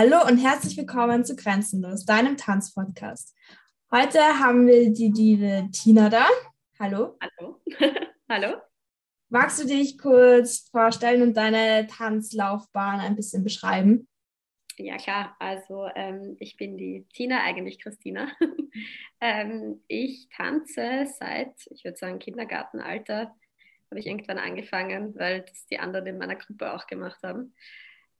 Hallo und herzlich willkommen zu Grenzenlos, deinem Tanzpodcast. Heute haben wir die liebe Tina da. Hallo. Hallo. Hallo. Magst du dich kurz vorstellen und deine Tanzlaufbahn ein bisschen beschreiben? Ja, klar. Also ähm, ich bin die Tina, eigentlich Christina. ähm, ich tanze seit, ich würde sagen, Kindergartenalter. Habe ich irgendwann angefangen, weil das die anderen in meiner Gruppe auch gemacht haben.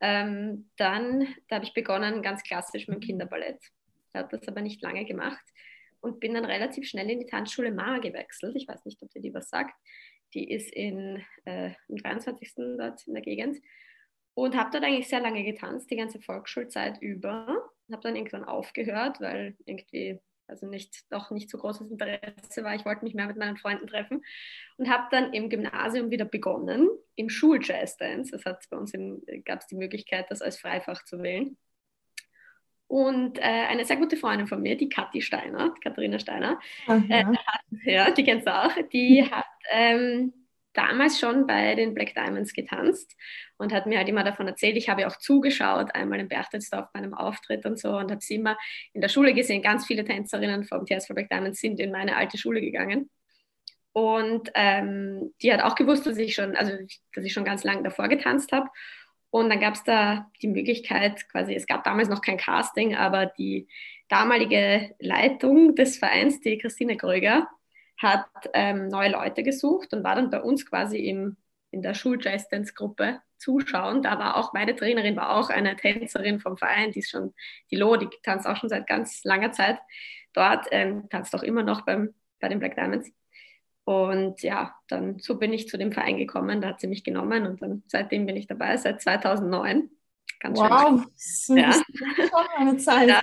Ähm, dann, da habe ich begonnen ganz klassisch mit dem Kinderballett. Ich habe das aber nicht lange gemacht und bin dann relativ schnell in die Tanzschule Mara gewechselt. Ich weiß nicht, ob dir die was sagt. Die ist in, äh, im 23. dort in der Gegend und habe dort eigentlich sehr lange getanzt, die ganze Volksschulzeit über. Habe dann irgendwann aufgehört, weil irgendwie also nicht, doch nicht so großes Interesse war. Ich wollte mich mehr mit meinen Freunden treffen und habe dann im Gymnasium wieder begonnen, im Schul-Jazz-Dance. Das hat bei uns gab es die Möglichkeit, das als Freifach zu wählen. Und äh, eine sehr gute Freundin von mir, die Kathi Steiner, Katharina Steiner, Ach, ja. Äh, hat, ja, die kennst du auch, die hat ähm, damals schon bei den Black Diamonds getanzt und hat mir halt immer davon erzählt. Ich habe auch zugeschaut, einmal in Berchtesdorf bei einem Auftritt und so und habe sie immer in der Schule gesehen. Ganz viele Tänzerinnen vom TSV Black Diamonds sind in meine alte Schule gegangen. Und ähm, die hat auch gewusst, dass ich schon, also dass ich schon ganz lange davor getanzt habe. Und dann gab es da die Möglichkeit, quasi, es gab damals noch kein Casting, aber die damalige Leitung des Vereins, die Christine Kröger, hat ähm, neue Leute gesucht und war dann bei uns quasi im, in der Schul-Jazz-Dance-Gruppe zuschauen. Da war auch meine Trainerin, war auch eine Tänzerin vom Verein, die ist schon, die Lo, die tanzt auch schon seit ganz langer Zeit dort, ähm, tanzt auch immer noch beim, bei den Black Diamonds. Und ja, dann so bin ich zu dem Verein gekommen, da hat sie mich genommen und dann seitdem bin ich dabei, seit 2009. Ganz wow, schön. Ja. das ist schon eine Zeit. Ja,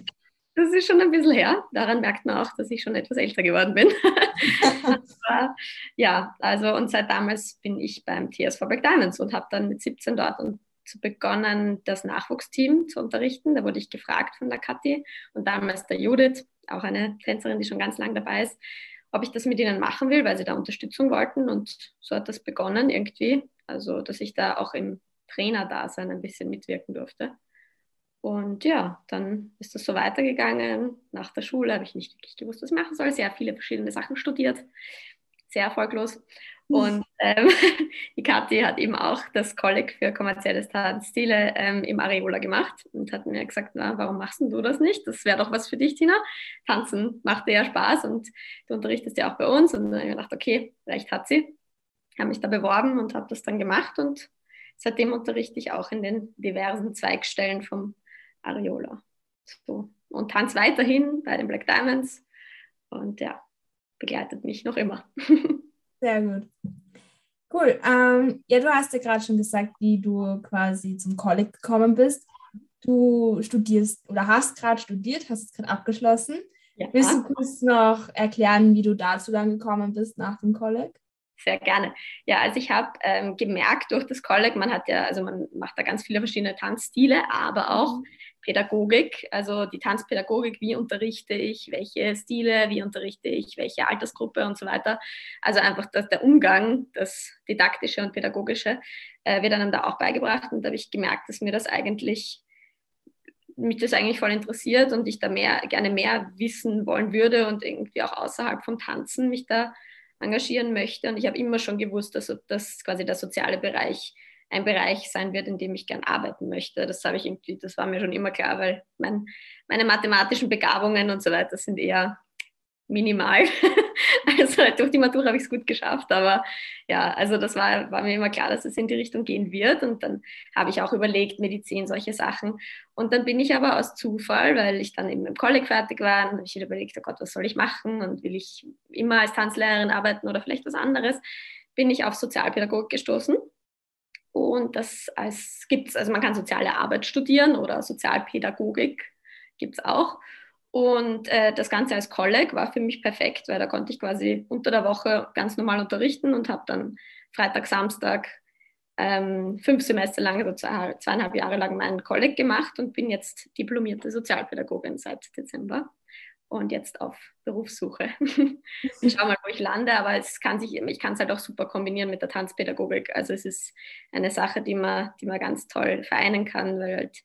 das ist schon ein bisschen her. Daran merkt man auch, dass ich schon etwas älter geworden bin. Aber, ja, also und seit damals bin ich beim TSV Black Diamonds und habe dann mit 17 dort und begonnen, das Nachwuchsteam zu unterrichten. Da wurde ich gefragt von der Kathi und damals der Judith, auch eine Tänzerin, die schon ganz lange dabei ist, ob ich das mit ihnen machen will, weil sie da Unterstützung wollten. Und so hat das begonnen irgendwie. Also, dass ich da auch im Trainerdasein ein bisschen mitwirken durfte. Und ja, dann ist das so weitergegangen. Nach der Schule habe ich nicht wirklich gewusst, was ich machen soll. Sehr viele verschiedene Sachen studiert, sehr erfolglos. Und ähm, die Kathi hat eben auch das Kolleg für kommerzielle Tanzstile ähm, im Areola gemacht und hat mir gesagt, na, warum machst du das nicht? Das wäre doch was für dich, Tina. Tanzen macht dir ja Spaß und du unterrichtest ja auch bei uns. Und dann habe ich gedacht, okay, recht hat sie. Habe mich da beworben und habe das dann gemacht und seitdem unterrichte ich auch in den diversen Zweigstellen vom Areola. So. Und tanze weiterhin bei den Black Diamonds und ja, begleitet mich noch immer. Sehr gut. Cool. Ähm, ja, du hast ja gerade schon gesagt, wie du quasi zum College gekommen bist. Du studierst oder hast gerade studiert, hast es gerade abgeschlossen. Ja. Willst du kurz noch erklären, wie du dazu dann gekommen bist nach dem College? Sehr gerne. Ja, also ich habe ähm, gemerkt durch das College, man hat ja, also man macht da ganz viele verschiedene Tanzstile, aber auch mhm. Pädagogik, also die Tanzpädagogik, wie unterrichte ich, welche Stile, wie unterrichte ich, welche Altersgruppe und so weiter. Also einfach das, der Umgang, das Didaktische und Pädagogische äh, wird einem da auch beigebracht und da habe ich gemerkt, dass mir das eigentlich mich das eigentlich voll interessiert und ich da mehr, gerne mehr wissen wollen würde und irgendwie auch außerhalb vom Tanzen mich da engagieren möchte. Und ich habe immer schon gewusst, dass das quasi der soziale Bereich ein Bereich sein wird, in dem ich gern arbeiten möchte. Das habe ich irgendwie, das war mir schon immer klar, weil mein, meine mathematischen Begabungen und so weiter sind eher minimal. also durch die Matura habe ich es gut geschafft, aber ja, also das war, war mir immer klar, dass es in die Richtung gehen wird. Und dann habe ich auch überlegt, Medizin, solche Sachen. Und dann bin ich aber aus Zufall, weil ich dann eben im Kolleg fertig war, dann habe ich überlegt, oh Gott, was soll ich machen? Und will ich immer als Tanzlehrerin arbeiten oder vielleicht was anderes, bin ich auf Sozialpädagogik gestoßen. Und das gibt es, also man kann soziale Arbeit studieren oder Sozialpädagogik gibt es auch. Und äh, das Ganze als Kolleg war für mich perfekt, weil da konnte ich quasi unter der Woche ganz normal unterrichten und habe dann Freitag, Samstag ähm, fünf Semester lang, also zwei, zweieinhalb Jahre lang meinen Kolleg gemacht und bin jetzt diplomierte Sozialpädagogin seit Dezember und jetzt auf Berufssuche. ich schaue mal, wo ich lande, aber es kann sich, ich kann es halt auch super kombinieren mit der Tanzpädagogik. Also es ist eine Sache, die man, die man ganz toll vereinen kann, weil halt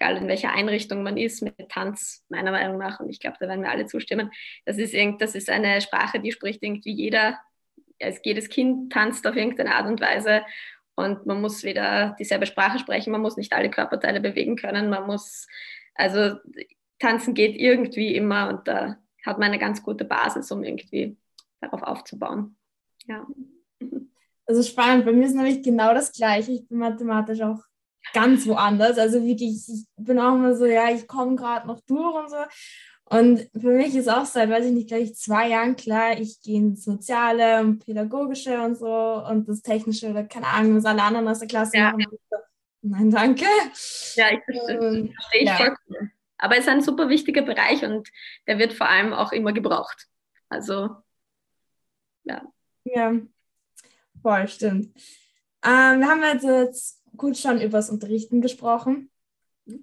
egal in welcher Einrichtung man ist, mit Tanz, meiner Meinung nach, und ich glaube, da werden wir alle zustimmen, das ist, irgend, das ist eine Sprache, die spricht irgendwie jeder, also jedes Kind tanzt auf irgendeine Art und Weise und man muss wieder dieselbe Sprache sprechen, man muss nicht alle Körperteile bewegen können, man muss, also tanzen geht irgendwie immer und da hat man eine ganz gute Basis, um irgendwie darauf aufzubauen. Ja. Also spannend, bei mir ist nämlich genau das Gleiche. Ich bin mathematisch auch ganz woanders. Also wirklich, ich bin auch immer so, ja, ich komme gerade noch durch und so. Und für mich ist auch seit, weiß ich nicht, gleich zwei Jahren klar, ich gehe ins Soziale und Pädagogische und so und das Technische oder keine Ahnung, was alle anderen aus der Klasse ja. machen. Nein, danke. Ja, ich verstehe, ich verstehe ja. vollkommen. Aber es ist ein super wichtiger Bereich und der wird vor allem auch immer gebraucht. Also, ja. Ja, voll, stimmt. Ähm, wir haben jetzt kurz schon über das Unterrichten gesprochen.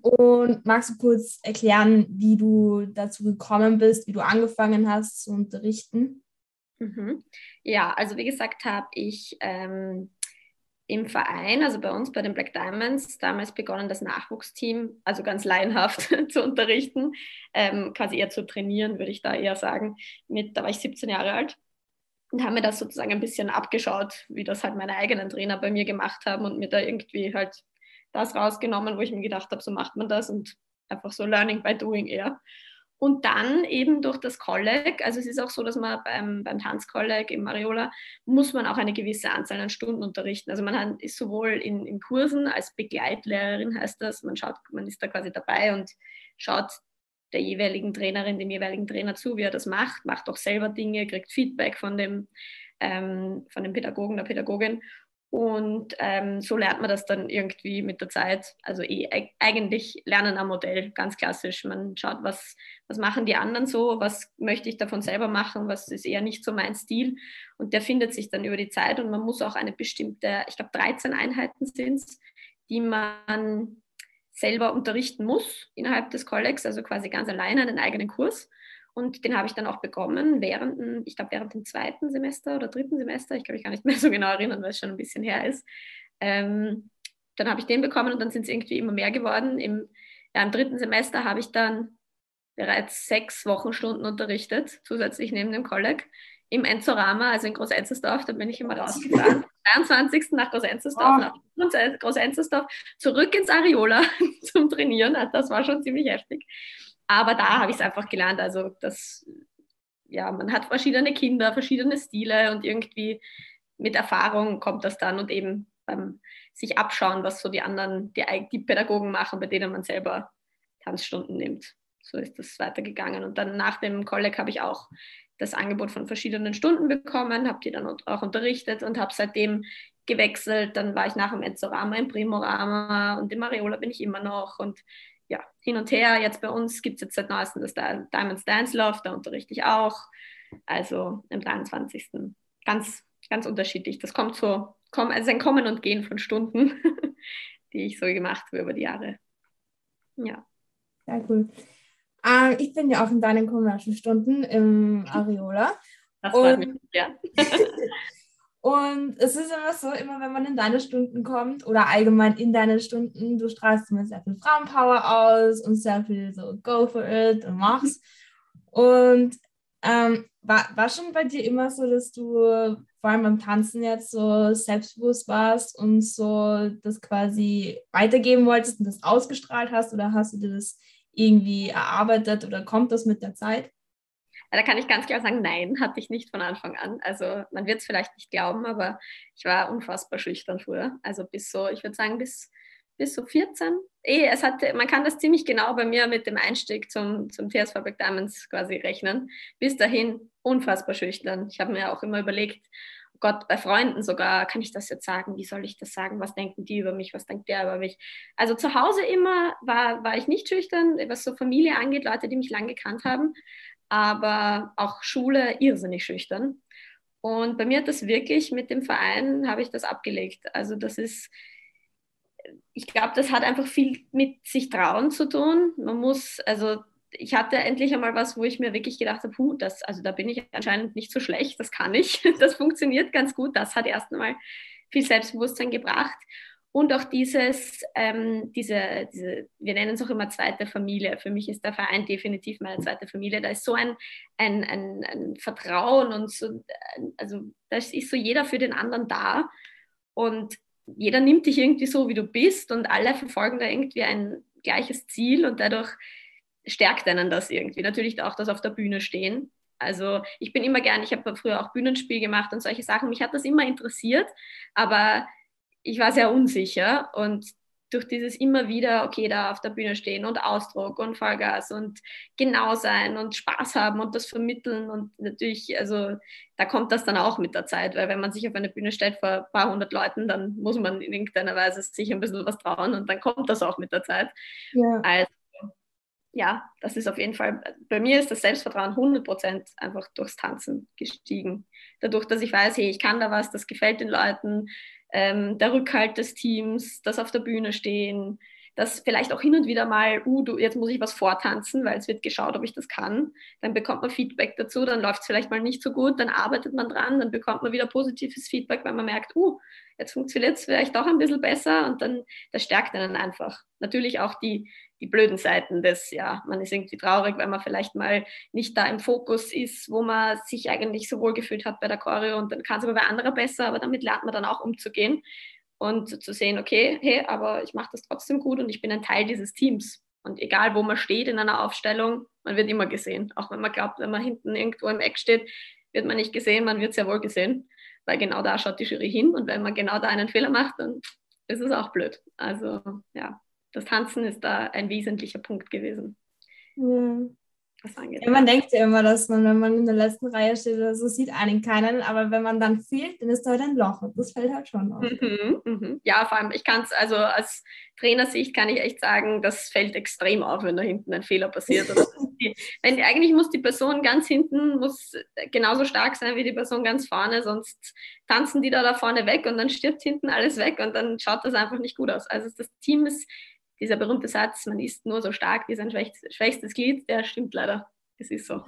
Und magst du kurz erklären, wie du dazu gekommen bist, wie du angefangen hast zu unterrichten? Mhm. Ja, also wie gesagt, habe ich ähm, im Verein, also bei uns bei den Black Diamonds, damals begonnen, das Nachwuchsteam, also ganz laienhaft zu unterrichten, ähm, quasi eher zu trainieren, würde ich da eher sagen. Mit, da war ich 17 Jahre alt und habe mir das sozusagen ein bisschen abgeschaut, wie das halt meine eigenen Trainer bei mir gemacht haben und mir da irgendwie halt das rausgenommen, wo ich mir gedacht habe, so macht man das und einfach so Learning by Doing eher. Und dann eben durch das Kolleg, also es ist auch so, dass man beim, beim Tanzkolleg im Mariola muss man auch eine gewisse Anzahl an Stunden unterrichten. Also man ist sowohl in, in Kursen als Begleitlehrerin heißt das, man schaut, man ist da quasi dabei und schaut der jeweiligen Trainerin, dem jeweiligen Trainer zu, wie er das macht, macht auch selber Dinge, kriegt Feedback von dem, ähm, von dem Pädagogen, der Pädagogin und ähm, so lernt man das dann irgendwie mit der Zeit. Also eh, eigentlich lernen am Modell, ganz klassisch. Man schaut, was, was machen die anderen so, was möchte ich davon selber machen, was ist eher nicht so mein Stil. Und der findet sich dann über die Zeit und man muss auch eine bestimmte, ich glaube 13 Einheiten sind es, die man selber unterrichten muss innerhalb des Kollegs, also quasi ganz alleine einen eigenen Kurs. Und den habe ich dann auch bekommen während, ich glaube, während dem zweiten Semester oder dritten Semester. Ich kann mich gar nicht mehr so genau erinnern, weil es schon ein bisschen her ist. Ähm, dann habe ich den bekommen und dann sind es irgendwie immer mehr geworden. Im, ja, im dritten Semester habe ich dann bereits sechs Wochenstunden unterrichtet, zusätzlich neben dem Kolleg, im Enzorama, also in Groß-Enzersdorf. Da bin ich immer rausgefahren. 23. nach Groß-Enzersdorf, oh. nach Groß-Enzersdorf, zurück ins Areola zum Trainieren. Das war schon ziemlich heftig. Aber da habe ich es einfach gelernt. Also, das, ja, man hat verschiedene Kinder, verschiedene Stile und irgendwie mit Erfahrung kommt das dann und eben beim sich abschauen, was so die anderen, die, die Pädagogen machen, bei denen man selber Tanzstunden nimmt. So ist das weitergegangen. Und dann nach dem Kolleg habe ich auch das Angebot von verschiedenen Stunden bekommen, habe die dann auch unterrichtet und habe seitdem gewechselt. Dann war ich nach dem Enzorama im Primorama und im Areola bin ich immer noch und ja, hin und her. Jetzt bei uns gibt es jetzt seit neuestem das Diamonds Dance Love, da unterrichte ich auch. Also im 23. Ganz, ganz unterschiedlich. Das kommt so, also ein Kommen und Gehen von Stunden, die ich so gemacht habe über die Jahre. Ja. Sehr cool. Ähm, ich bin ja auch in deinen Commercial-Stunden im Areola. Das freut mich, ja. Und es ist immer so, immer wenn man in deine Stunden kommt oder allgemein in deine Stunden, du strahlst immer sehr viel Frauenpower aus und sehr viel so go for it und machst. Und ähm, war, war schon bei dir immer so, dass du vor allem beim Tanzen jetzt so selbstbewusst warst und so das quasi weitergeben wolltest und das ausgestrahlt hast oder hast du dir das irgendwie erarbeitet oder kommt das mit der Zeit? Da kann ich ganz klar sagen, nein, hatte ich nicht von Anfang an. Also man wird es vielleicht nicht glauben, aber ich war unfassbar schüchtern früher. Also bis so, ich würde sagen, bis, bis so 14. Eh, es hatte, man kann das ziemlich genau bei mir mit dem Einstieg zum, zum TSV Black Diamonds quasi rechnen. Bis dahin unfassbar schüchtern. Ich habe mir auch immer überlegt, Gott, bei Freunden sogar, kann ich das jetzt sagen? Wie soll ich das sagen? Was denken die über mich? Was denkt der über mich? Also zu Hause immer war, war ich nicht schüchtern, was so Familie angeht, Leute, die mich lang gekannt haben aber auch Schule irrsinnig schüchtern. Und bei mir hat das wirklich mit dem Verein, habe ich das abgelegt. Also das ist, ich glaube, das hat einfach viel mit sich trauen zu tun. Man muss, also ich hatte endlich einmal was, wo ich mir wirklich gedacht habe, puh, das, also da bin ich anscheinend nicht so schlecht, das kann ich, das funktioniert ganz gut. Das hat erst einmal viel Selbstbewusstsein gebracht. und auch dieses, ähm, diese, diese, wir nennen es auch immer zweite Familie. Für mich ist der Verein definitiv meine zweite Familie. Da ist so ein, ein, ein, ein Vertrauen und so, also da ist so jeder für den anderen da und jeder nimmt dich irgendwie so, wie du bist und alle verfolgen da irgendwie ein gleiches Ziel und dadurch stärkt einen das irgendwie. Natürlich auch das auf der Bühne stehen. Also ich bin immer gern, ich habe früher auch Bühnenspiel gemacht und solche Sachen. Mich hat das immer interessiert, aber ich war sehr unsicher und durch dieses immer wieder, okay, da auf der Bühne stehen und Ausdruck und Vollgas und genau sein und Spaß haben und das vermitteln und natürlich, also da kommt das dann auch mit der Zeit, weil wenn man sich auf eine Bühne stellt vor ein paar hundert Leuten, dann muss man in irgendeiner Weise sich ein bisschen was trauen und dann kommt das auch mit der Zeit. Ja. Also ja, das ist auf jeden Fall, bei mir ist das Selbstvertrauen 100% einfach durchs Tanzen gestiegen. Dadurch, dass ich weiß, hey, ich kann da was, das gefällt den Leuten, ähm, der Rückhalt des Teams, das auf der Bühne stehen, das vielleicht auch hin und wieder mal, uh, du, jetzt muss ich was vortanzen, weil es wird geschaut, ob ich das kann. Dann bekommt man Feedback dazu, dann läuft es vielleicht mal nicht so gut, dann arbeitet man dran, dann bekommt man wieder positives Feedback, weil man merkt, uh, jetzt funktioniert es vielleicht doch ein bisschen besser und dann, das stärkt einen einfach. Natürlich auch die, die blöden Seiten des, ja, man ist irgendwie traurig, weil man vielleicht mal nicht da im Fokus ist, wo man sich eigentlich so wohl gefühlt hat bei der Choreo und dann kann es aber bei anderen besser, aber damit lernt man dann auch umzugehen und zu sehen, okay, hey, aber ich mache das trotzdem gut und ich bin ein Teil dieses Teams. Und egal, wo man steht in einer Aufstellung, man wird immer gesehen. Auch wenn man glaubt, wenn man hinten irgendwo im Eck steht, wird man nicht gesehen, man wird sehr wohl gesehen, weil genau da schaut die Jury hin und wenn man genau da einen Fehler macht, dann ist es auch blöd. Also ja, das Tanzen ist da ein wesentlicher Punkt gewesen. Ja. Ja, man denkt ja immer, dass man, wenn man in der letzten Reihe steht oder so, sieht einen keinen, aber wenn man dann fehlt, dann ist da halt ein Loch und das fällt halt schon auf. Mhm, mhm. Ja, vor allem, ich kann es, also aus Trainersicht kann ich echt sagen, das fällt extrem auf, wenn da hinten ein Fehler passiert. wenn, eigentlich muss die Person ganz hinten muss genauso stark sein wie die Person ganz vorne, sonst tanzen die da da vorne weg und dann stirbt hinten alles weg und dann schaut das einfach nicht gut aus. Also das Team ist dieser berühmte Satz, man ist nur so stark wie sein schwächstes, schwächstes Glied, der stimmt leider. Es ist so.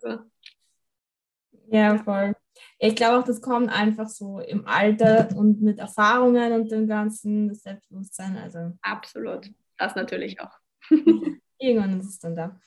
so. Ja, voll. Ich glaube auch, das kommt einfach so im Alter und mit Erfahrungen und dem ganzen Selbstbewusstsein. Also. Absolut. Das natürlich auch. Irgendwann ist es dann da.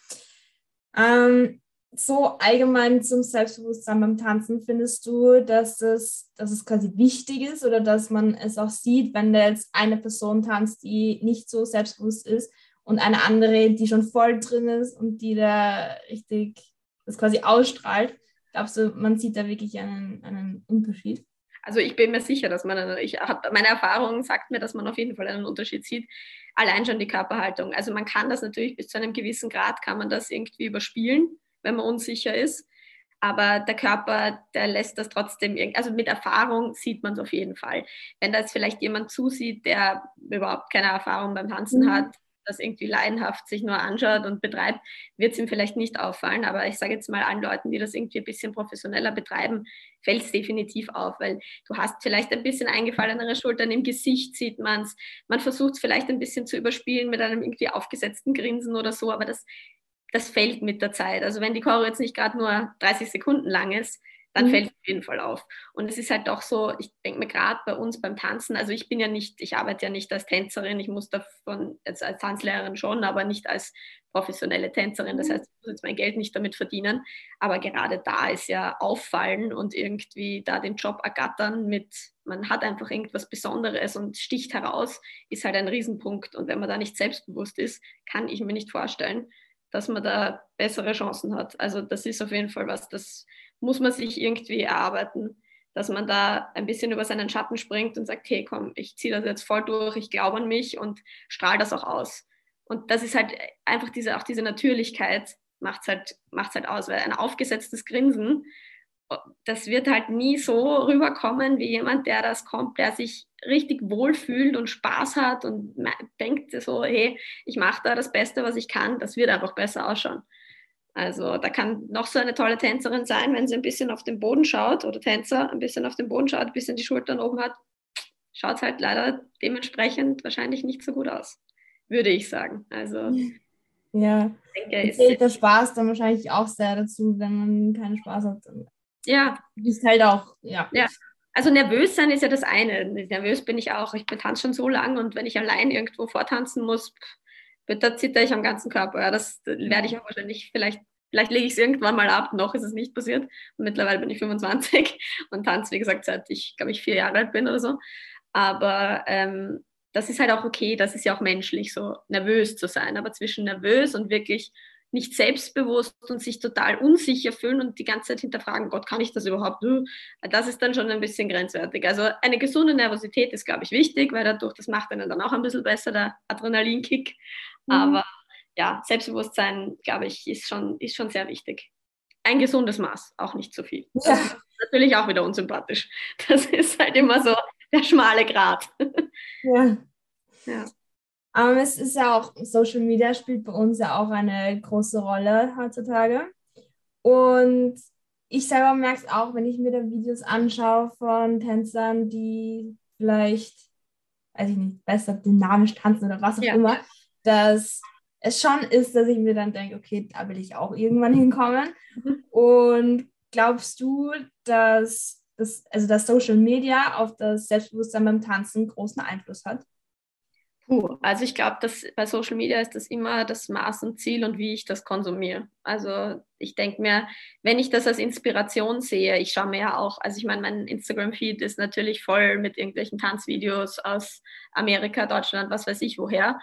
Ähm, so allgemein zum Selbstbewusstsein beim Tanzen, findest du, dass es, dass es quasi wichtig ist oder dass man es auch sieht, wenn da jetzt eine Person tanzt, die nicht so selbstbewusst ist und eine andere, die schon voll drin ist und die da richtig das quasi ausstrahlt? Glaubst du, man sieht da wirklich einen, einen Unterschied? Also ich bin mir sicher, dass man, ich hab, meine Erfahrung sagt mir, dass man auf jeden Fall einen Unterschied sieht. Allein schon die Körperhaltung. Also man kann das natürlich bis zu einem gewissen Grad, kann man das irgendwie überspielen wenn man unsicher ist. Aber der Körper, der lässt das trotzdem, also mit Erfahrung sieht man es auf jeden Fall. Wenn da jetzt vielleicht jemand zusieht, der überhaupt keine Erfahrung beim Tanzen mhm. hat, das irgendwie leidenhaft sich nur anschaut und betreibt, wird es ihm vielleicht nicht auffallen. Aber ich sage jetzt mal allen Leuten, die das irgendwie ein bisschen professioneller betreiben, fällt es definitiv auf, weil du hast vielleicht ein bisschen eingefallenere Schultern, im Gesicht sieht man es. Man versucht es vielleicht ein bisschen zu überspielen mit einem irgendwie aufgesetzten Grinsen oder so, aber das das fällt mit der Zeit. Also wenn die Choreo jetzt nicht gerade nur 30 Sekunden lang ist, dann mhm. fällt es auf jeden Fall auf. Und es ist halt doch so, ich denke mir gerade bei uns beim Tanzen, also ich bin ja nicht, ich arbeite ja nicht als Tänzerin, ich muss davon, jetzt als Tanzlehrerin schon, aber nicht als professionelle Tänzerin. Das mhm. heißt, ich muss jetzt mein Geld nicht damit verdienen. Aber gerade da ist ja auffallen und irgendwie da den Job ergattern mit, man hat einfach irgendwas Besonderes und sticht heraus, ist halt ein Riesenpunkt. Und wenn man da nicht selbstbewusst ist, kann ich mir nicht vorstellen, dass man da bessere Chancen hat. Also das ist auf jeden Fall was, das muss man sich irgendwie erarbeiten, dass man da ein bisschen über seinen Schatten springt und sagt, hey komm, ich ziehe das jetzt voll durch, ich glaube an mich und strahle das auch aus. Und das ist halt einfach diese, auch diese Natürlichkeit macht es halt, halt aus, weil ein aufgesetztes Grinsen das wird halt nie so rüberkommen wie jemand, der das kommt, der sich richtig wohlfühlt und Spaß hat und denkt so, hey, ich mache da das Beste, was ich kann, das wird einfach besser ausschauen. Also da kann noch so eine tolle Tänzerin sein, wenn sie ein bisschen auf den Boden schaut oder Tänzer ein bisschen auf den Boden schaut, ein bisschen die Schultern oben hat, schaut es halt leider dementsprechend wahrscheinlich nicht so gut aus, würde ich sagen. Also ja, ich denke, zählt der Spaß dann wahrscheinlich auch sehr dazu, wenn man keinen Spaß hat. Ja. Du bist halt auch, ja. Ja, also nervös sein ist ja das eine. Nervös bin ich auch. Ich tanze schon so lang und wenn ich allein irgendwo vortanzen muss, da zitter ich am ganzen Körper. Ja, das werde ich auch wahrscheinlich vielleicht Vielleicht lege ich es irgendwann mal ab, noch ist es nicht passiert. Und mittlerweile bin ich 25 und tanze, wie gesagt, seit ich, glaube ich, vier Jahre alt bin oder so. Aber ähm, das ist halt auch okay, das ist ja auch menschlich, so nervös zu sein. Aber zwischen nervös und wirklich nicht selbstbewusst und sich total unsicher fühlen und die ganze Zeit hinterfragen, Gott, kann ich das überhaupt? Das ist dann schon ein bisschen grenzwertig. Also eine gesunde Nervosität ist, glaube ich, wichtig, weil dadurch, das macht einen dann auch ein bisschen besser, der Adrenalinkick. Mhm. Aber ja, Selbstbewusstsein, glaube ich, ist schon, ist schon sehr wichtig. Ein gesundes Maß, auch nicht zu viel. Ja. Das ist natürlich auch wieder unsympathisch. Das ist halt immer so der schmale Grat. Ja. ja. Aber es ist ja auch, Social Media spielt bei uns ja auch eine große Rolle heutzutage. Und ich selber merke es auch, wenn ich mir da Videos anschaue von Tänzern, die vielleicht, weiß ich nicht, besser dynamisch tanzen oder was auch ja. immer, dass es schon ist, dass ich mir dann denke, okay, da will ich auch irgendwann hinkommen. Mhm. Und glaubst du, dass, das, also dass Social Media auf das Selbstbewusstsein beim Tanzen großen Einfluss hat? Puh, also ich glaube, dass bei Social Media ist das immer das Maß und Ziel und wie ich das konsumiere. Also ich denke mir, wenn ich das als Inspiration sehe, ich schaue mir ja auch, also ich meine, mein Instagram-Feed ist natürlich voll mit irgendwelchen Tanzvideos aus Amerika, Deutschland, was weiß ich woher.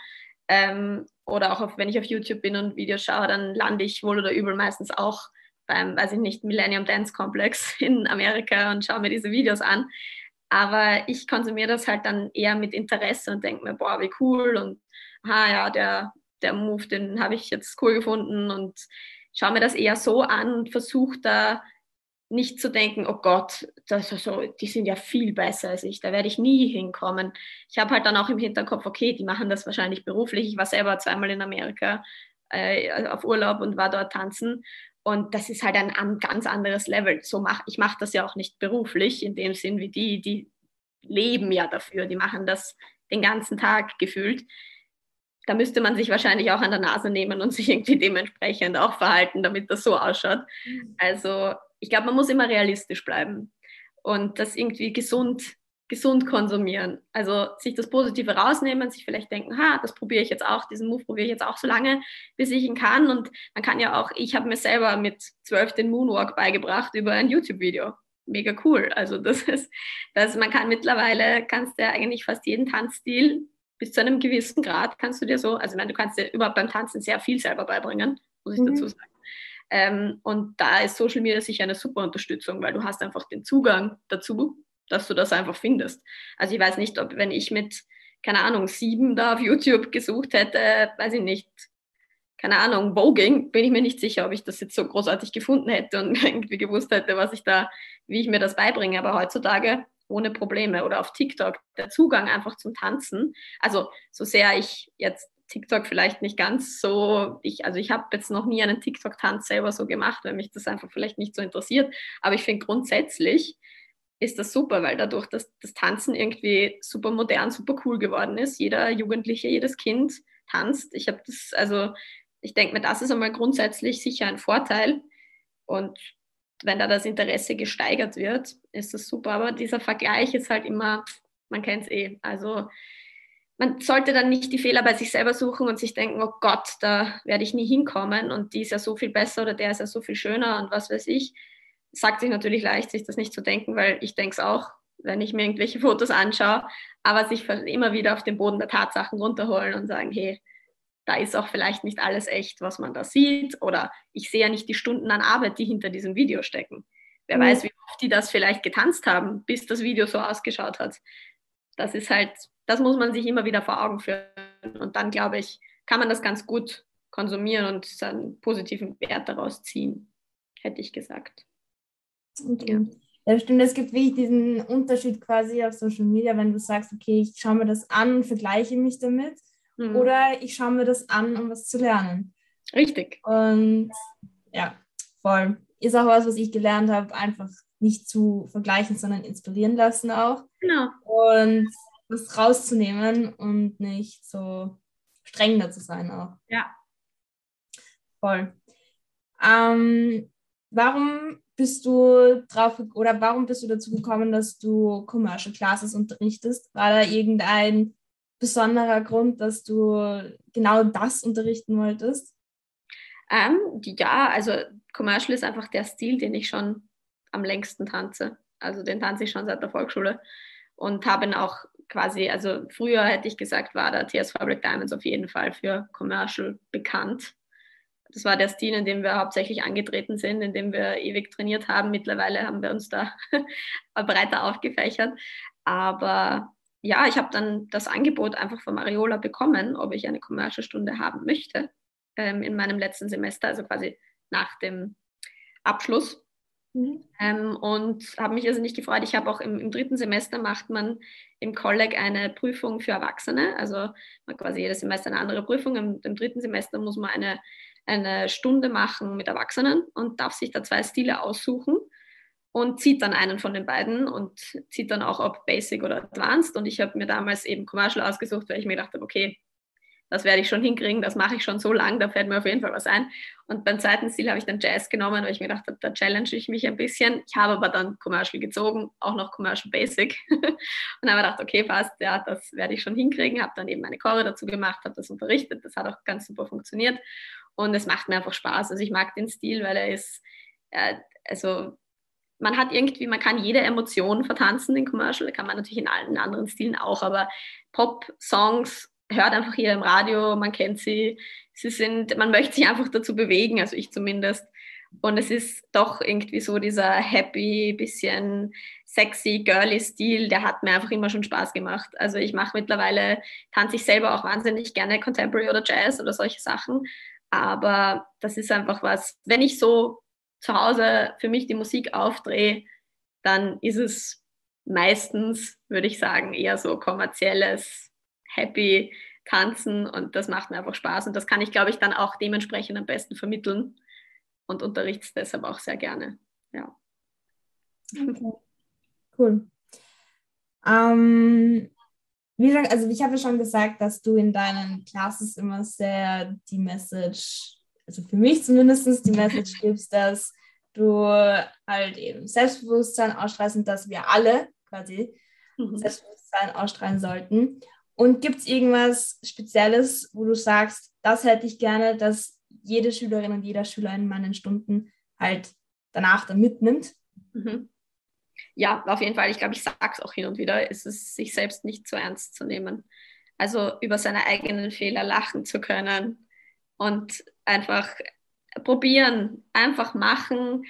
Ähm, oder auch auf, wenn ich auf YouTube bin und Videos schaue, dann lande ich wohl oder übel meistens auch beim, weiß ich nicht, Millennium Dance Complex in Amerika und schaue mir diese Videos an. Aber ich konsumiere das halt dann eher mit Interesse und denke mir, boah, wie cool und ha ja, der, der Move, den habe ich jetzt cool gefunden und schaue mir das eher so an und versuche da nicht zu denken, oh Gott, das so, die sind ja viel besser als ich, da werde ich nie hinkommen. Ich habe halt dann auch im Hinterkopf, okay, die machen das wahrscheinlich beruflich. Ich war selber zweimal in Amerika äh, auf Urlaub und war dort tanzen. Und das ist halt ein, ein ganz anderes Level. So mach, ich mache das ja auch nicht beruflich, in dem Sinn wie die, die leben ja dafür, die machen das den ganzen Tag gefühlt. Da müsste man sich wahrscheinlich auch an der Nase nehmen und sich irgendwie dementsprechend auch verhalten, damit das so ausschaut. Mhm. Also ich glaube, man muss immer realistisch bleiben und das irgendwie gesund, gesund konsumieren. Also sich das Positive rausnehmen, sich vielleicht denken, ha, das probiere ich jetzt auch, diesen Move probiere ich jetzt auch so lange, bis ich ihn kann. Und man kann ja auch, ich habe mir selber mit zwölf den Moonwalk beigebracht über ein YouTube-Video. Mega cool. Also das ist, dass man kann mittlerweile, kannst du ja eigentlich fast jeden Tanzstil bis zu einem gewissen Grad kannst du dir so, also ich meine, du kannst dir überhaupt beim Tanzen sehr viel selber beibringen, muss ich mhm. dazu sagen. Ähm, und da ist Social Media sicher eine super Unterstützung, weil du hast einfach den Zugang dazu, dass du das einfach findest. Also ich weiß nicht, ob wenn ich mit, keine Ahnung, sieben da auf YouTube gesucht hätte, weiß ich nicht, keine Ahnung, Voging, bin ich mir nicht sicher, ob ich das jetzt so großartig gefunden hätte und irgendwie gewusst hätte, was ich da, wie ich mir das beibringe. Aber heutzutage ohne Probleme oder auf TikTok der Zugang einfach zum Tanzen. Also so sehr ich jetzt TikTok vielleicht nicht ganz so, ich, also ich habe jetzt noch nie einen TikTok-Tanz selber so gemacht, weil mich das einfach vielleicht nicht so interessiert. Aber ich finde grundsätzlich ist das super, weil dadurch, dass das Tanzen irgendwie super modern, super cool geworden ist. Jeder Jugendliche, jedes Kind tanzt. Ich habe das, also ich denke mir, das ist einmal grundsätzlich sicher ein Vorteil. Und wenn da das Interesse gesteigert wird, ist das super. Aber dieser Vergleich ist halt immer, man kennt es eh. Also man sollte dann nicht die Fehler bei sich selber suchen und sich denken, oh Gott, da werde ich nie hinkommen und die ist ja so viel besser oder der ist ja so viel schöner und was weiß ich. Sagt sich natürlich leicht, sich das nicht zu denken, weil ich denke es auch, wenn ich mir irgendwelche Fotos anschaue, aber sich immer wieder auf den Boden der Tatsachen runterholen und sagen, hey, da ist auch vielleicht nicht alles echt, was man da sieht oder ich sehe ja nicht die Stunden an Arbeit, die hinter diesem Video stecken. Wer mhm. weiß, wie oft die das vielleicht getanzt haben, bis das Video so ausgeschaut hat. Das ist halt das muss man sich immer wieder vor Augen führen. Und dann, glaube ich, kann man das ganz gut konsumieren und seinen positiven Wert daraus ziehen, hätte ich gesagt. Okay. Ja. ja, stimmt. Es gibt wirklich diesen Unterschied quasi auf Social Media, wenn du sagst, okay, ich schaue mir das an und vergleiche mich damit. Mhm. Oder ich schaue mir das an, um was zu lernen. Richtig. Und ja, voll. Ist auch was, was ich gelernt habe, einfach nicht zu vergleichen, sondern inspirieren lassen auch. Genau. Und das rauszunehmen und nicht so streng zu sein auch. Ja. Voll. Ähm, warum bist du drauf oder warum bist du dazu gekommen, dass du Commercial Classes unterrichtest? War da irgendein besonderer Grund, dass du genau das unterrichten wolltest? Ähm, ja, also Commercial ist einfach der Stil, den ich schon am längsten tanze. Also den tanze ich schon seit der Volksschule und habe ihn auch quasi, also früher hätte ich gesagt, war der TSV Black Diamonds auf jeden Fall für Commercial bekannt. Das war der Stil, in dem wir hauptsächlich angetreten sind, in dem wir ewig trainiert haben. Mittlerweile haben wir uns da breiter aufgefächert. Aber ja, ich habe dann das Angebot einfach von Mariola bekommen, ob ich eine Commercial-Stunde haben möchte ähm, in meinem letzten Semester, also quasi nach dem Abschluss. Mhm. Ähm, und habe mich also nicht gefreut. Ich habe auch im, im, dritten Semester macht man im Kolleg eine Prüfung für Erwachsene. Also man quasi jedes Semester eine andere Prüfung. Im, im, dritten Semester muss man eine, eine Stunde machen mit Erwachsenen und darf sich da zwei Stile aussuchen und zieht dann einen von den beiden und zieht dann auch, ob Basic oder Advanced. Und ich habe mir damals eben Commercial ausgesucht, weil ich mir gedacht habe, okay, das werde ich schon hinkriegen, das mache ich schon so lang, da fällt mir auf jeden Fall was ein. Und beim zweiten Stil habe ich dann Jazz genommen, weil ich mir gedacht habe, da challenge ich mich ein bisschen. Ich habe aber dann Commercial gezogen, auch noch Commercial Basic. und habe gedacht, okay, passt, ja, das werde ich schon hinkriegen. Habe dann eben meine Chore dazu gemacht, habe das unterrichtet, das hat auch ganz super funktioniert. Und es macht mir einfach Spaß. Also ich mag den Stil, weil er ist, äh, also man hat irgendwie, man kann jede Emotion vertanzen in Commercial, kann man natürlich in allen anderen Stilen auch, aber Pop-Songs hört einfach jeder im Radio, man kennt sie, sie sind, man möchte sich einfach dazu bewegen, also ich zumindest. Und es ist doch irgendwie so dieser happy, bisschen sexy, girly Stil, der hat mir einfach immer schon Spaß gemacht. Also ich mache mittlerweile, tanze ich selber auch wahnsinnig gerne Contemporary oder Jazz oder solche Sachen. Aber das ist einfach was, wenn ich so zu Hause für mich die Musik aufdrehe, dann ist es meistens, würde ich sagen, eher so kommerzielles happy tanzen und das macht mir einfach Spaß und das kann ich, glaube ich, dann auch dementsprechend am besten vermitteln und unterrichte es deshalb auch sehr gerne. Ja. Okay. Cool. Ähm, wie schon, also ich habe ja schon gesagt, dass du in deinen Classes immer sehr die Message, also für mich zumindest die Message gibst, dass du halt eben Selbstbewusstsein ausstrahlst und dass wir alle quasi mhm. Selbstbewusstsein ausstrahlen sollten. Und gibt es irgendwas Spezielles, wo du sagst, das hätte ich gerne, dass jede Schülerin und jeder Schüler in meinen Stunden halt danach dann mitnimmt? Mhm. Ja, auf jeden Fall. Ich glaube, ich sage es auch hin und wieder. Es ist, sich selbst nicht zu ernst zu nehmen. Also über seine eigenen Fehler lachen zu können und einfach probieren, einfach machen,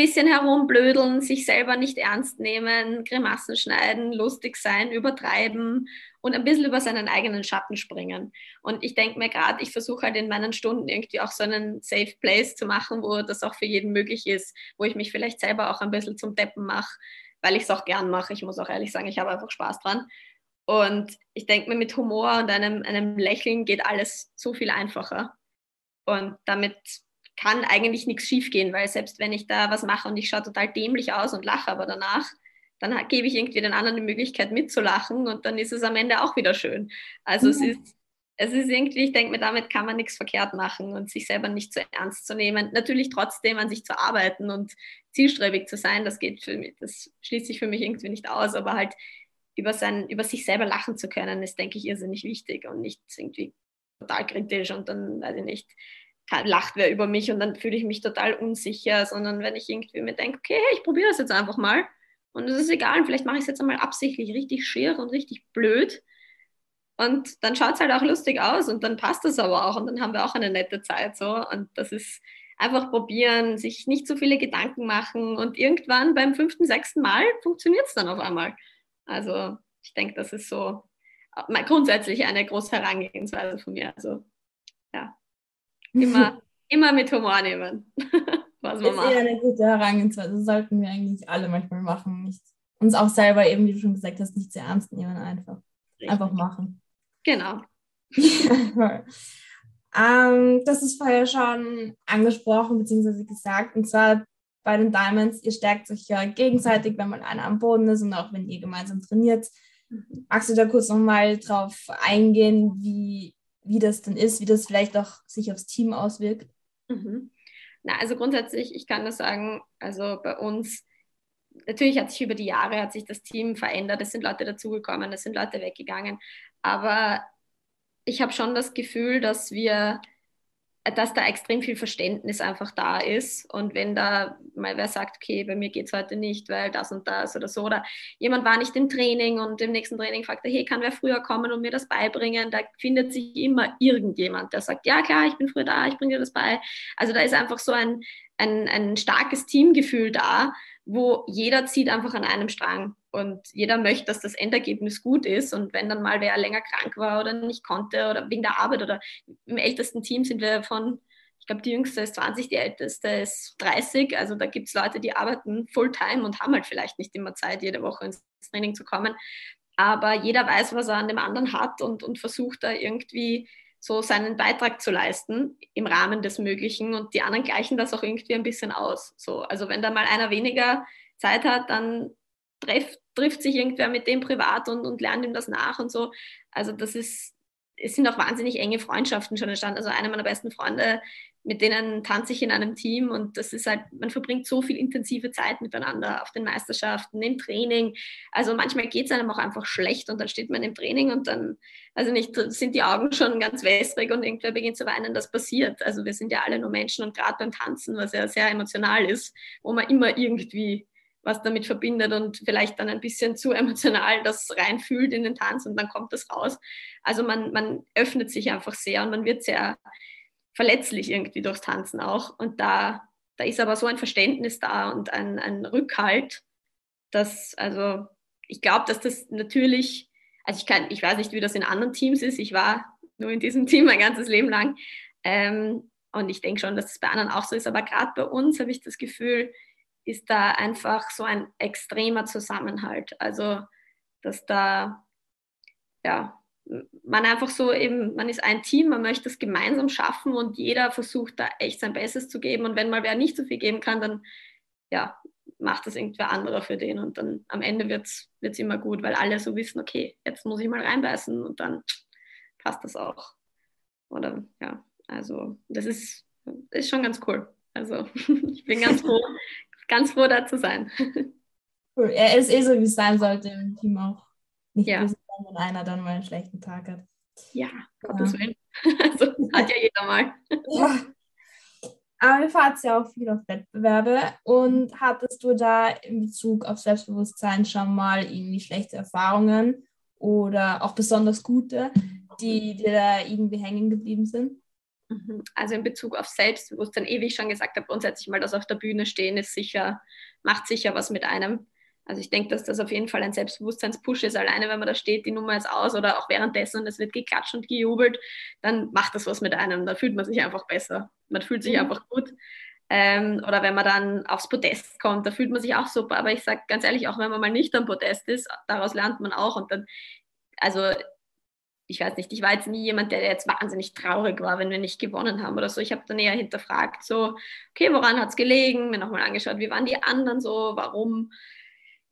bisschen herumblödeln, sich selber nicht ernst nehmen, Grimassen schneiden, lustig sein, übertreiben und ein bisschen über seinen eigenen Schatten springen. Und ich denke mir gerade, ich versuche halt in meinen Stunden irgendwie auch so einen Safe Place zu machen, wo das auch für jeden möglich ist, wo ich mich vielleicht selber auch ein bisschen zum Deppen mache, weil ich es auch gern mache. Ich muss auch ehrlich sagen, ich habe einfach Spaß dran. Und ich denke mir, mit Humor und einem, einem Lächeln geht alles so viel einfacher. Und damit kann eigentlich nichts schiefgehen, weil selbst wenn ich da was mache und ich schaue total dämlich aus und lache aber danach, dann gebe ich irgendwie den anderen die Möglichkeit mitzulachen und dann ist es am Ende auch wieder schön. Also mhm. es ist es ist irgendwie, ich denke mir, damit kann man nichts verkehrt machen und sich selber nicht zu so ernst zu nehmen. Natürlich trotzdem an sich zu arbeiten und zielstrebig zu sein, das geht für mich, das schließt sich für mich irgendwie nicht aus, aber halt über, sein, über sich selber lachen zu können, ist, denke ich, irrsinnig wichtig und nicht irgendwie total kritisch und dann, weiß ich nicht, lacht wer über mich und dann fühle ich mich total unsicher, sondern wenn ich irgendwie mir denke, okay, ich probiere das jetzt einfach mal und es ist egal, vielleicht mache ich es jetzt einmal absichtlich richtig schier und richtig blöd und dann schaut es halt auch lustig aus und dann passt das aber auch und dann haben wir auch eine nette Zeit so und das ist einfach probieren, sich nicht so viele Gedanken machen und irgendwann beim fünften, sechsten Mal funktioniert es dann auf einmal. Also ich denke, das ist so grundsätzlich eine große Herangehensweise von mir. Also ja. Immer, immer mit Humor nehmen. was man ist macht. eher eine gute Herangehensweise. Das sollten wir eigentlich alle manchmal machen. Nicht, uns auch selber eben, wie du schon gesagt hast, nicht zu ernst nehmen, einfach. Richtig. Einfach machen. Genau. ähm, das ist vorher schon angesprochen bzw. gesagt. Und zwar bei den Diamonds, ihr stärkt euch ja gegenseitig, wenn mal einer am Boden ist und auch wenn ihr gemeinsam trainiert. Mhm. Magst du da kurz nochmal drauf eingehen, wie wie das denn ist, wie das vielleicht auch sich aufs Team auswirkt? Mhm. Na, also grundsätzlich, ich kann nur sagen, also bei uns, natürlich hat sich über die Jahre hat sich das Team verändert, es sind Leute dazugekommen, es sind Leute weggegangen, aber ich habe schon das Gefühl, dass wir dass da extrem viel Verständnis einfach da ist. Und wenn da mal wer sagt, okay, bei mir geht es heute nicht, weil das und das oder so, oder jemand war nicht im Training und im nächsten Training fragt er, hey, kann wer früher kommen und mir das beibringen? Da findet sich immer irgendjemand, der sagt, ja klar, ich bin früher da, ich bringe dir das bei. Also da ist einfach so ein, ein, ein starkes Teamgefühl da, wo jeder zieht einfach an einem Strang. Und jeder möchte, dass das Endergebnis gut ist. Und wenn dann mal wer länger krank war oder nicht konnte oder wegen der Arbeit oder im ältesten Team sind wir von, ich glaube, die jüngste ist 20, die älteste ist 30. Also da gibt es Leute, die arbeiten Fulltime und haben halt vielleicht nicht immer Zeit, jede Woche ins Training zu kommen. Aber jeder weiß, was er an dem anderen hat und, und versucht da irgendwie so seinen Beitrag zu leisten im Rahmen des Möglichen. Und die anderen gleichen das auch irgendwie ein bisschen aus. So, also wenn da mal einer weniger Zeit hat, dann trifft, trifft sich irgendwer mit dem privat und, und lernt ihm das nach und so. Also das ist, es sind auch wahnsinnig enge Freundschaften schon entstanden. Also eine meiner besten Freunde, mit denen tanze ich in einem Team und das ist halt, man verbringt so viel intensive Zeit miteinander auf den Meisterschaften, im Training. Also manchmal geht es einem auch einfach schlecht und dann steht man im Training und dann, also nicht, sind die Augen schon ganz wässrig und irgendwer beginnt zu weinen, das passiert. Also wir sind ja alle nur Menschen und gerade beim Tanzen, was ja sehr emotional ist, wo man immer irgendwie was damit verbindet und vielleicht dann ein bisschen zu emotional das reinfühlt in den Tanz und dann kommt das raus. Also man, man öffnet sich einfach sehr und man wird sehr verletzlich irgendwie durchs Tanzen auch. Und da, da ist aber so ein Verständnis da und ein, ein Rückhalt, dass, also ich glaube, dass das natürlich, also ich kann, ich weiß nicht, wie das in anderen Teams ist. Ich war nur in diesem Team mein ganzes Leben lang. Ähm, und ich denke schon, dass es das bei anderen auch so ist. Aber gerade bei uns habe ich das Gefühl, ist da einfach so ein extremer Zusammenhalt. Also, dass da, ja, man einfach so eben, man ist ein Team, man möchte es gemeinsam schaffen und jeder versucht da echt sein Bestes zu geben. Und wenn mal wer nicht so viel geben kann, dann, ja, macht das irgendwer anderer für den. Und dann am Ende wird es immer gut, weil alle so wissen, okay, jetzt muss ich mal reinbeißen und dann passt das auch. Oder ja, also das ist, ist schon ganz cool. Also ich bin ganz froh, ganz froh, da zu sein. Cool. Er ist eh so, wie es sein sollte im Team auch. Nicht ja. böse sein, wenn einer dann mal einen schlechten Tag hat. Ja, Gottes ja. Willen. Also hat ja jeder mal. Ja. Aber wir fahren ja auch viel auf Wettbewerbe. Und hattest du da in Bezug auf Selbstbewusstsein schon mal irgendwie schlechte Erfahrungen oder auch besonders gute, die dir da irgendwie hängen geblieben sind? Mhm. Also in Bezug auf Selbstbewusstsein, eh wie ich schon gesagt habe, grundsätzlich mal das auf der Bühne stehen ist sicher, macht sicher was mit einem. Also ich denke, dass das auf jeden Fall ein Selbstbewusstseinspush ist. Alleine wenn man da steht, die Nummer ist aus oder auch währenddessen und es wird geklatscht und gejubelt, dann macht das was mit einem. Da fühlt man sich einfach besser. Man fühlt sich mhm. einfach gut. Ähm, oder wenn man dann aufs Podest kommt, da fühlt man sich auch super. Aber ich sage ganz ehrlich, auch wenn man mal nicht am Podest ist, daraus lernt man auch. Und dann, also ich weiß nicht, ich war jetzt nie jemand, der jetzt wahnsinnig traurig war, wenn wir nicht gewonnen haben oder so. Ich habe dann eher hinterfragt, so, okay, woran hat es gelegen? Mir nochmal angeschaut, wie waren die anderen so, warum,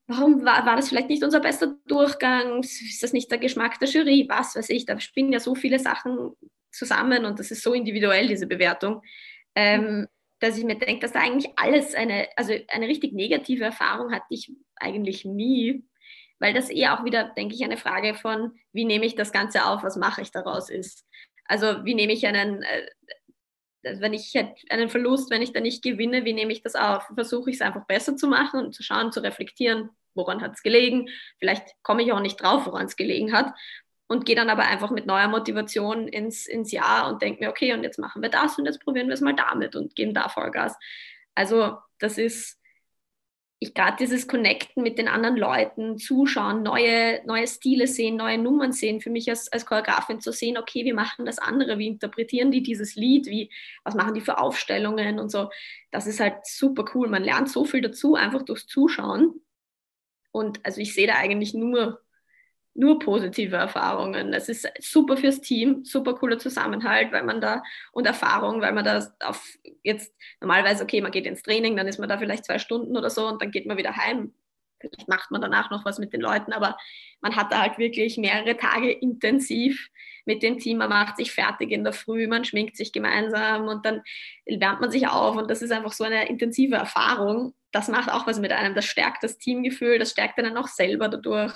warum war, war das vielleicht nicht unser bester Durchgang? Ist das nicht der Geschmack der Jury? Was weiß ich, da spielen ja so viele Sachen zusammen und das ist so individuell, diese Bewertung. Ähm, dass ich mir denke, dass da eigentlich alles eine, also eine richtig negative Erfahrung hatte ich eigentlich nie weil das eher auch wieder, denke ich, eine Frage von, wie nehme ich das Ganze auf, was mache ich daraus ist. Also wie nehme ich einen, äh, wenn ich einen Verlust, wenn ich da nicht gewinne, wie nehme ich das auf? Versuche ich es einfach besser zu machen und zu schauen, zu reflektieren, woran hat es gelegen. Vielleicht komme ich auch nicht drauf, woran es gelegen hat. Und gehe dann aber einfach mit neuer Motivation ins, ins Jahr und denke mir, okay, und jetzt machen wir das und jetzt probieren wir es mal damit und geben da Vollgas. Also das ist, ich gerade dieses Connecten mit den anderen Leuten, zuschauen, neue, neue Stile sehen, neue Nummern sehen, für mich als, als Choreografin zu sehen, okay, wie machen das andere, wie interpretieren die dieses Lied, wie, was machen die für Aufstellungen und so. Das ist halt super cool. Man lernt so viel dazu, einfach durchs Zuschauen. Und also ich sehe da eigentlich nur nur positive Erfahrungen. Es ist super fürs Team, super cooler Zusammenhalt, weil man da und Erfahrung, weil man da auf jetzt normalerweise, okay, man geht ins Training, dann ist man da vielleicht zwei Stunden oder so und dann geht man wieder heim. vielleicht macht man danach noch was mit den Leuten, aber man hat da halt wirklich mehrere Tage intensiv mit dem Team, man macht sich fertig in der Früh, man schminkt sich gemeinsam und dann wärmt man sich auf und das ist einfach so eine intensive Erfahrung. Das macht auch was mit einem, das stärkt das Teamgefühl, das stärkt einen auch selber dadurch.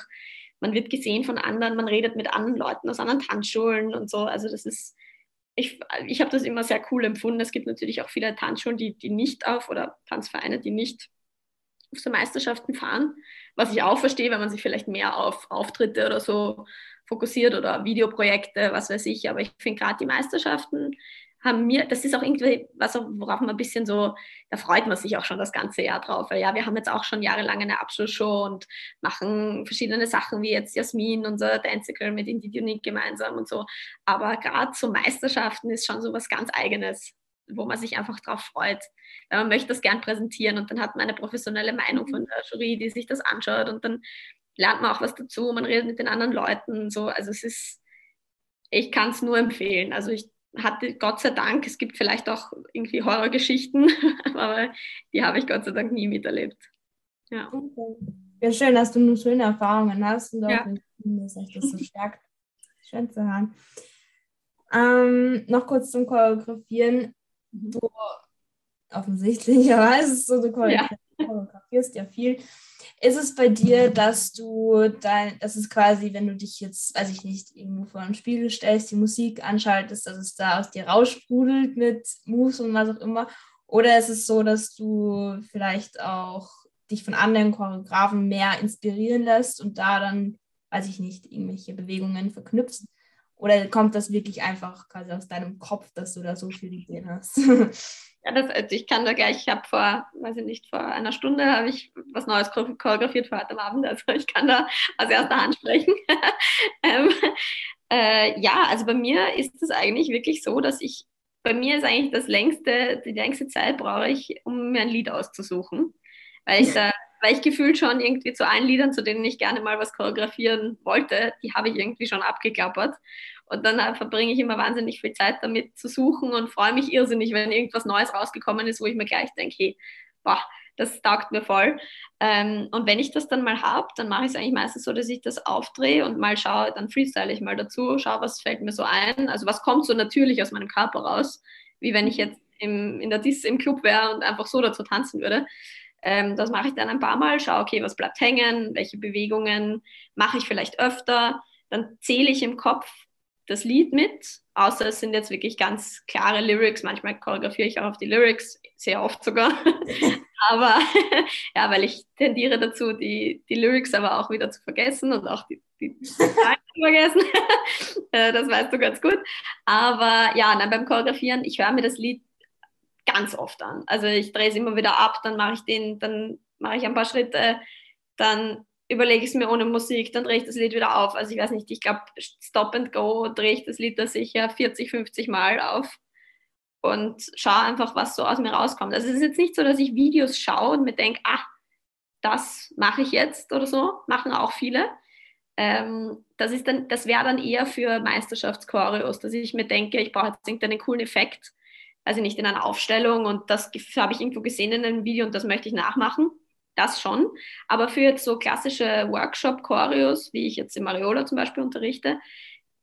Man wird gesehen von anderen, man redet mit anderen Leuten aus anderen Tanzschulen und so. Also das ist, ich, ich habe das immer sehr cool empfunden. Es gibt natürlich auch viele Tanzschulen, die, die nicht auf oder Tanzvereine, die nicht auf so Meisterschaften fahren, was ich auch verstehe, wenn man sich vielleicht mehr auf Auftritte oder so fokussiert oder Videoprojekte, was weiß ich. Aber ich finde gerade die Meisterschaften haben mir, das ist auch irgendwie was, worauf man ein bisschen so, da freut man sich auch schon das ganze Jahr drauf. Weil ja, wir haben jetzt auch schon jahrelang eine Abschlussshow und machen verschiedene Sachen, wie jetzt Jasmin, unser Dancegal mit Indie Unique gemeinsam und so. Aber gerade so Meisterschaften ist schon so was ganz Eigenes wo man sich einfach drauf freut. Weil man möchte das gern präsentieren und dann hat man eine professionelle Meinung von der Jury, die sich das anschaut und dann lernt man auch was dazu, man redet mit den anderen Leuten. So. Also es ist, ich kann es nur empfehlen. Also ich hatte Gott sei Dank, es gibt vielleicht auch irgendwie Horrorgeschichten, aber die habe ich Gott sei Dank nie miterlebt. Ja. Ja, schön, dass du nur schöne Erfahrungen hast und auch ja. das so stärkt. Schön zu hören. Ähm, noch kurz zum Choreografieren. Du offensichtlicherweise so, du choreografierst ja. ja viel. Ist es bei dir, dass du dein, das ist quasi, wenn du dich jetzt, weiß ich nicht, irgendwo vor einen Spiegel stellst, die Musik anschaltest, dass es da aus dir raussprudelt mit Moves und was auch immer? Oder ist es so, dass du vielleicht auch dich von anderen Choreografen mehr inspirieren lässt und da dann, weiß ich nicht, irgendwelche Bewegungen verknüpfst? Oder kommt das wirklich einfach quasi aus deinem Kopf, dass du da so viele Ideen hast? Ja, das, also ich kann da gleich, ich habe vor, weiß ich nicht, vor einer Stunde habe ich was Neues choreografiert für heute Abend, also ich kann da aus erster Hand sprechen. ähm, äh, ja, also bei mir ist es eigentlich wirklich so, dass ich, bei mir ist eigentlich das längste, die längste Zeit brauche ich, um mir ein Lied auszusuchen, weil ich da weil ich gefühlt schon irgendwie zu allen Liedern, zu denen ich gerne mal was choreografieren wollte, die habe ich irgendwie schon abgeklappert. Und dann äh, verbringe ich immer wahnsinnig viel Zeit damit zu suchen und freue mich irrsinnig, wenn irgendwas Neues rausgekommen ist, wo ich mir gleich denke, hey, boah, das taugt mir voll. Ähm, und wenn ich das dann mal habe, dann mache ich es eigentlich meistens so, dass ich das aufdrehe und mal schaue, dann freestyle ich mal dazu, schaue, was fällt mir so ein. Also was kommt so natürlich aus meinem Körper raus, wie wenn ich jetzt im, in der Dis im Club wäre und einfach so dazu tanzen würde. Ähm, das mache ich dann ein paar Mal, schaue, okay, was bleibt hängen, welche Bewegungen mache ich vielleicht öfter. Dann zähle ich im Kopf das Lied mit, außer es sind jetzt wirklich ganz klare Lyrics. Manchmal choreografiere ich auch auf die Lyrics, sehr oft sogar. aber ja, weil ich tendiere dazu, die, die Lyrics aber auch wieder zu vergessen und auch die, die zu vergessen. Äh, das weißt du ganz gut. Aber ja, nein, beim Choreografieren, ich höre mir das Lied ganz oft an. Also ich drehe es immer wieder ab, dann mache ich den, dann mache ich ein paar Schritte, dann überlege ich es mir ohne Musik, dann drehe ich das Lied wieder auf. Also ich weiß nicht, ich glaube, Stop and Go drehe ich das Lied da sicher 40, 50 Mal auf und schaue einfach, was so aus mir rauskommt. Also es ist jetzt nicht so, dass ich Videos schaue und mir denke, ah, das mache ich jetzt oder so, machen auch viele. Ähm, das das wäre dann eher für Meisterschaftschoreos, dass ich mir denke, ich brauche jetzt irgendeinen coolen Effekt also nicht in einer Aufstellung und das habe ich irgendwo gesehen in einem Video und das möchte ich nachmachen. Das schon. Aber für jetzt so klassische Workshop-Choreos, wie ich jetzt im Mariola zum Beispiel unterrichte,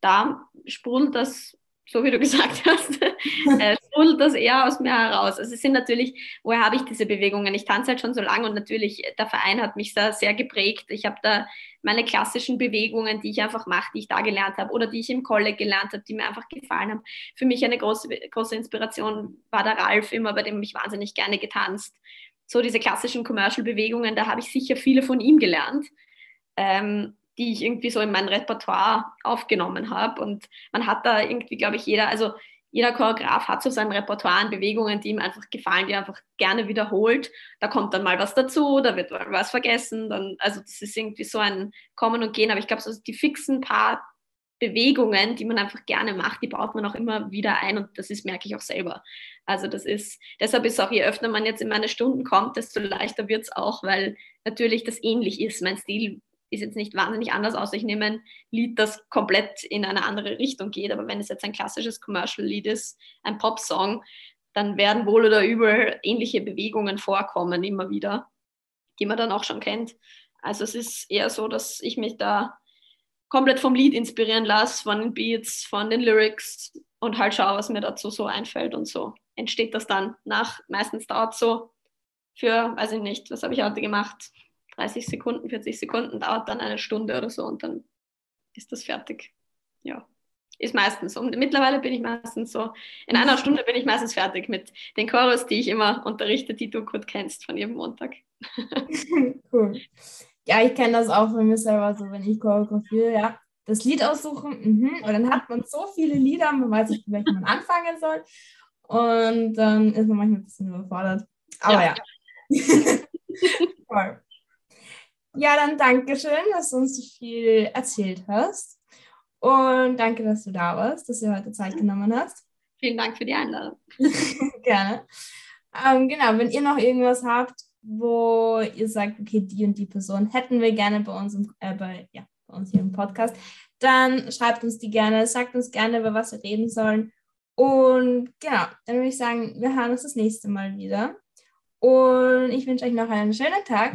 da sprudelt das so wie du gesagt hast, äh, sprudelt das eher aus mir heraus. Also es sind natürlich, woher habe ich diese Bewegungen? Ich tanze halt schon so lange und natürlich, der Verein hat mich da sehr geprägt. Ich habe da meine klassischen Bewegungen, die ich einfach mache, die ich da gelernt habe oder die ich im Kolleg gelernt habe, die mir einfach gefallen haben. Für mich eine große, große Inspiration war der Ralf immer, bei dem ich wahnsinnig gerne getanzt. So diese klassischen Commercial-Bewegungen, da habe ich sicher viele von ihm gelernt. Ähm, die ich irgendwie so in mein Repertoire aufgenommen habe. Und man hat da irgendwie, glaube ich, jeder, also jeder Choreograf hat so sein Repertoire an Bewegungen, die ihm einfach gefallen, die er einfach gerne wiederholt. Da kommt dann mal was dazu, da wird mal was vergessen. Dann, also das ist irgendwie so ein Kommen und Gehen. Aber ich glaube, so die fixen paar Bewegungen, die man einfach gerne macht, die baut man auch immer wieder ein und das ist, merke ich auch selber. Also das ist, deshalb ist auch, je öfter man jetzt in meine Stunden kommt, desto leichter wird es auch, weil natürlich das ähnlich ist. Mein Stil ist jetzt nicht wahnsinnig anders aus. Ich nehme ein Lied, das komplett in eine andere Richtung geht, aber wenn es jetzt ein klassisches Commercial-Lied ist, ein Pop-Song, dann werden wohl oder übel ähnliche Bewegungen vorkommen immer wieder, die man dann auch schon kennt. Also es ist eher so, dass ich mich da komplett vom Lied inspirieren lasse, von den Beats, von den Lyrics und halt schaue, was mir dazu so einfällt und so entsteht das dann nach. Meistens dauert es so für, weiß ich nicht, was habe ich heute gemacht? 30 Sekunden, 40 Sekunden, dauert dann eine Stunde oder so und dann ist das fertig. Ja, ist meistens. Und mittlerweile bin ich meistens so, in einer Stunde bin ich meistens fertig mit den Chorus, die ich immer unterrichte, die du gut kennst von jedem Montag. cool. Ja, ich kenne das auch von mir selber so, wenn ich choreografiere, ja, das Lied aussuchen, mhm. und dann hat man so viele Lieder, man weiß nicht, welchen man anfangen soll. Und dann ist man manchmal ein bisschen überfordert. Aber ja. ja. Ja, dann danke schön, dass du uns so viel erzählt hast. Und danke, dass du da warst, dass du heute Zeit genommen hast. Vielen Dank für die Einladung. Gerne. Ähm, genau, wenn ihr noch irgendwas habt, wo ihr sagt, okay, die und die Person hätten wir gerne bei uns, im, äh, bei, ja, bei uns hier im Podcast, dann schreibt uns die gerne, sagt uns gerne, über was wir reden sollen. Und genau, dann würde ich sagen, wir hören uns das nächste Mal wieder. Und ich wünsche euch noch einen schönen Tag